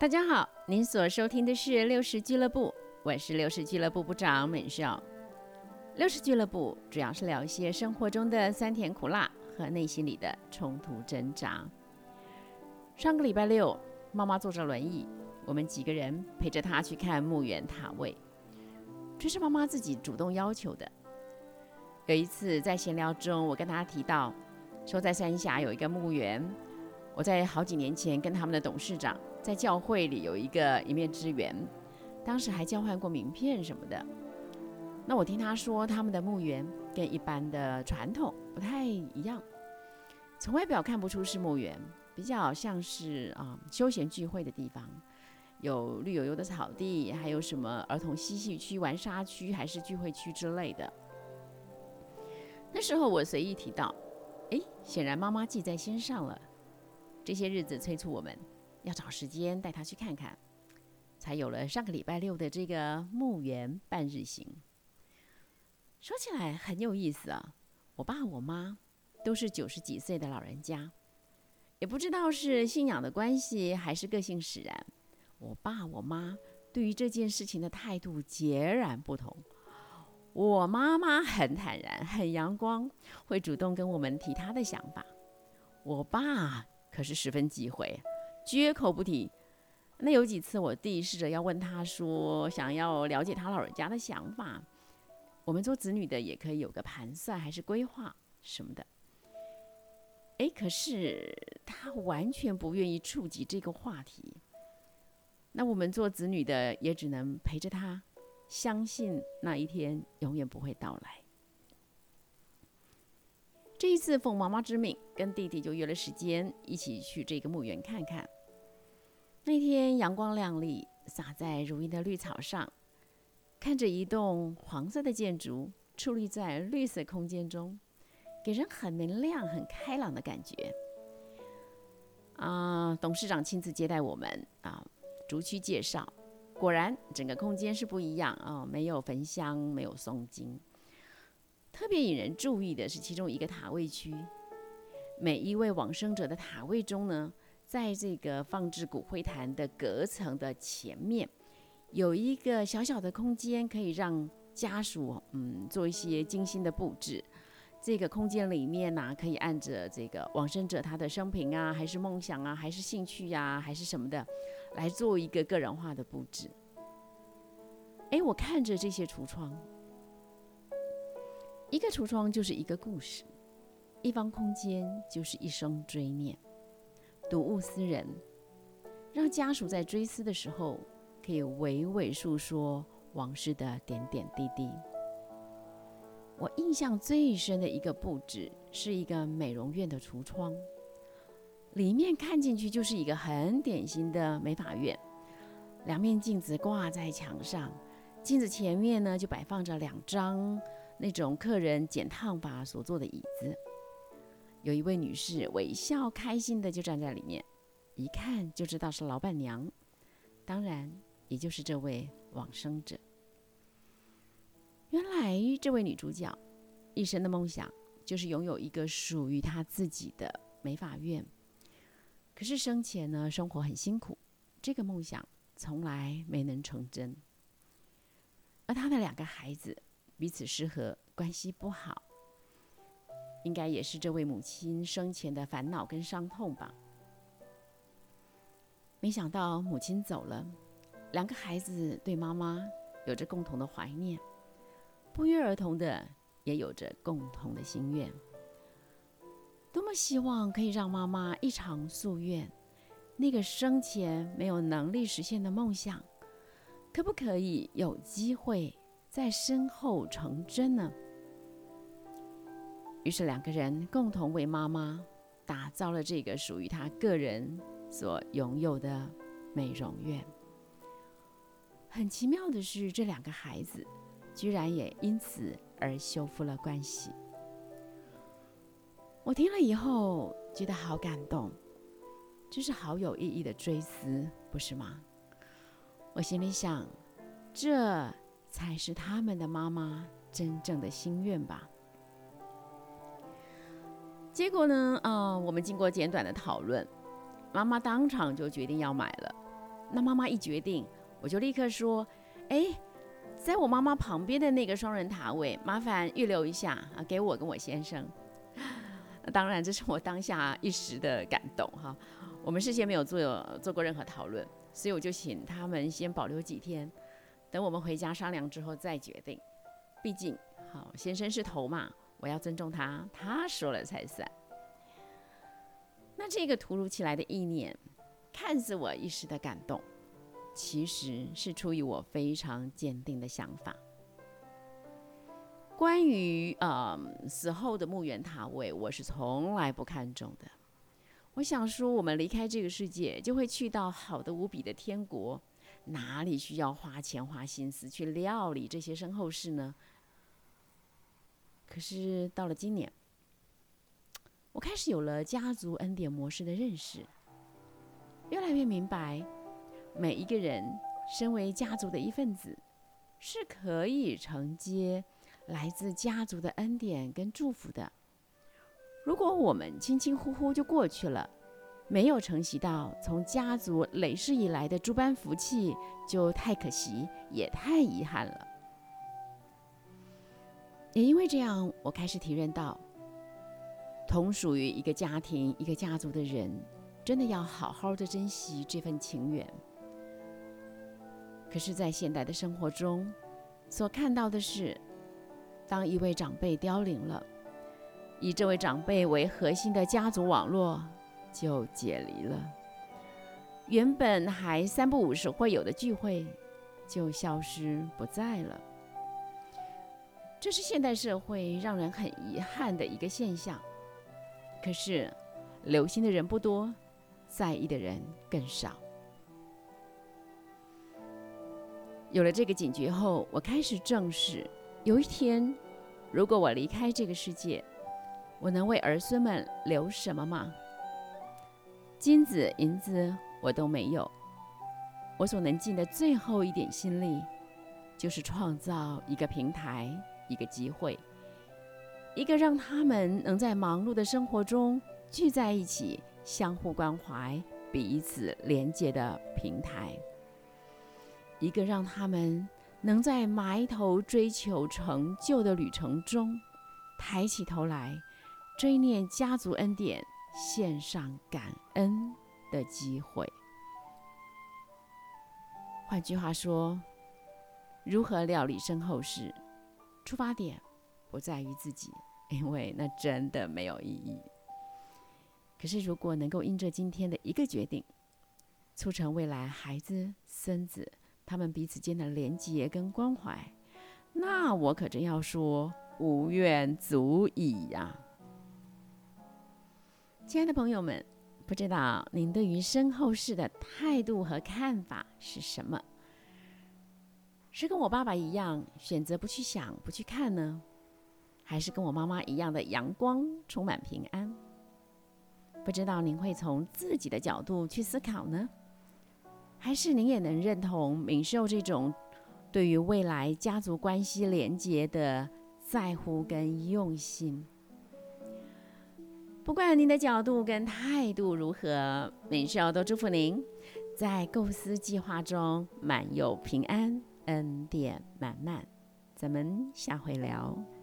大家好，您所收听的是六十俱乐部，我是六十俱乐部部长美少。六十俱乐部主要是聊一些生活中的酸甜苦辣和内心里的冲突挣扎。上个礼拜六，妈妈坐着轮椅，我们几个人陪着她去看墓园塔位，这是妈妈自己主动要求的。有一次在闲聊中，我跟她提到，说在三峡有一个墓园，我在好几年前跟他们的董事长。在教会里有一个一面之缘，当时还交换过名片什么的。那我听他说，他们的墓园跟一般的传统不太一样，从外表看不出是墓园，比较像是啊休闲聚会的地方，有绿油油的草地，还有什么儿童嬉戏区、玩沙区，还是聚会区之类的。那时候我随意提到，哎，显然妈妈记在心上了。这些日子催促我们。要找时间带他去看看，才有了上个礼拜六的这个墓园半日行。说起来很有意思啊，我爸我妈都是九十几岁的老人家，也不知道是信仰的关系还是个性使然，我爸我妈对于这件事情的态度截然不同。我妈妈很坦然、很阳光，会主动跟我们提她的想法。我爸可是十分忌讳。绝口不提。那有几次，我弟试着要问他说，想要了解他老人家的想法。我们做子女的也可以有个盘算，还是规划什么的。哎，可是他完全不愿意触及这个话题。那我们做子女的也只能陪着他，相信那一天永远不会到来。这一次奉妈妈之命，跟弟弟就约了时间，一起去这个墓园看看。那天阳光亮丽，洒在如茵的绿草上，看着一栋黄色的建筑矗立在绿色空间中，给人很明亮、很开朗的感觉。啊，董事长亲自接待我们啊，逐区介绍。果然，整个空间是不一样啊，没有焚香，没有诵经。特别引人注意的是，其中一个塔位区，每一位往生者的塔位中呢，在这个放置骨灰坛的隔层的前面，有一个小小的空间，可以让家属嗯做一些精心的布置。这个空间里面呢，可以按着这个往生者他的生平啊，还是梦想啊，还是兴趣呀，还是什么的，来做一个个人化的布置。哎，我看着这些橱窗。一个橱窗就是一个故事，一方空间就是一生追念。睹物思人，让家属在追思的时候，可以娓娓诉说往事的点点滴滴。我印象最深的一个布置，是一个美容院的橱窗，里面看进去就是一个很典型的美发院，两面镜子挂在墙上，镜子前面呢就摆放着两张。那种客人剪烫发所坐的椅子，有一位女士微笑开心的就站在里面，一看就知道是老板娘，当然也就是这位往生者。原来这位女主角一生的梦想就是拥有一个属于她自己的美发院，可是生前呢生活很辛苦，这个梦想从来没能成真，而她的两个孩子。彼此失和，关系不好，应该也是这位母亲生前的烦恼跟伤痛吧。没想到母亲走了，两个孩子对妈妈有着共同的怀念，不约而同的也有着共同的心愿。多么希望可以让妈妈一偿夙愿，那个生前没有能力实现的梦想，可不可以有机会？在身后成真呢。于是两个人共同为妈妈打造了这个属于她个人所拥有的美容院。很奇妙的是，这两个孩子居然也因此而修复了关系。我听了以后觉得好感动，这是好有意义的追思，不是吗？我心里想，这。才是他们的妈妈真正的心愿吧。结果呢？啊，我们经过简短的讨论，妈妈当场就决定要买了。那妈妈一决定，我就立刻说：“哎，在我妈妈旁边的那个双人塔位，麻烦预留一下啊，给我跟我先生。”当然，这是我当下一时的感动哈。我们事先没有做做过任何讨论，所以我就请他们先保留几天，等我们回家商量之后再决定。毕竟，好先生是头嘛，我要尊重他，他说了才算。那这个突如其来的意念，看似我一时的感动，其实是出于我非常坚定的想法。关于呃死后的墓园塔位，我是从来不看重的。我想说，我们离开这个世界，就会去到好的无比的天国，哪里需要花钱花心思去料理这些身后事呢？可是到了今年，我开始有了家族恩典模式的认识，越来越明白，每一个人身为家族的一份子，是可以承接。来自家族的恩典跟祝福的，如果我们轻轻呼呼就过去了，没有承袭到从家族累世以来的诸般福气，就太可惜，也太遗憾了。也因为这样，我开始体认到，同属于一个家庭、一个家族的人，真的要好好的珍惜这份情缘。可是，在现代的生活中，所看到的是。当一位长辈凋零了，以这位长辈为核心的家族网络就解离了。原本还三不五时会有的聚会就消失不在了。这是现代社会让人很遗憾的一个现象。可是，留心的人不多，在意的人更少。有了这个警觉后，我开始正视。有一天，如果我离开这个世界，我能为儿孙们留什么吗？金子银子我都没有，我所能尽的最后一点心力，就是创造一个平台，一个机会，一个让他们能在忙碌的生活中聚在一起，相互关怀、彼此连接的平台，一个让他们。能在埋头追求成就的旅程中，抬起头来追念家族恩典、献上感恩的机会。换句话说，如何料理身后事，出发点不在于自己，因为那真的没有意义。可是，如果能够因着今天的一个决定，促成未来孩子、孙子。他们彼此间的连结跟关怀，那我可真要说无怨足矣呀！亲爱的朋友们，不知道您对于身后事的态度和看法是什么？是跟我爸爸一样选择不去想、不去看呢，还是跟我妈妈一样的阳光、充满平安？不知道您会从自己的角度去思考呢？还是您也能认同敏秀这种对于未来家族关系连结的在乎跟用心？不管您的角度跟态度如何，敏秀都祝福您在构思计划中满有平安，恩典满满。咱们下回聊。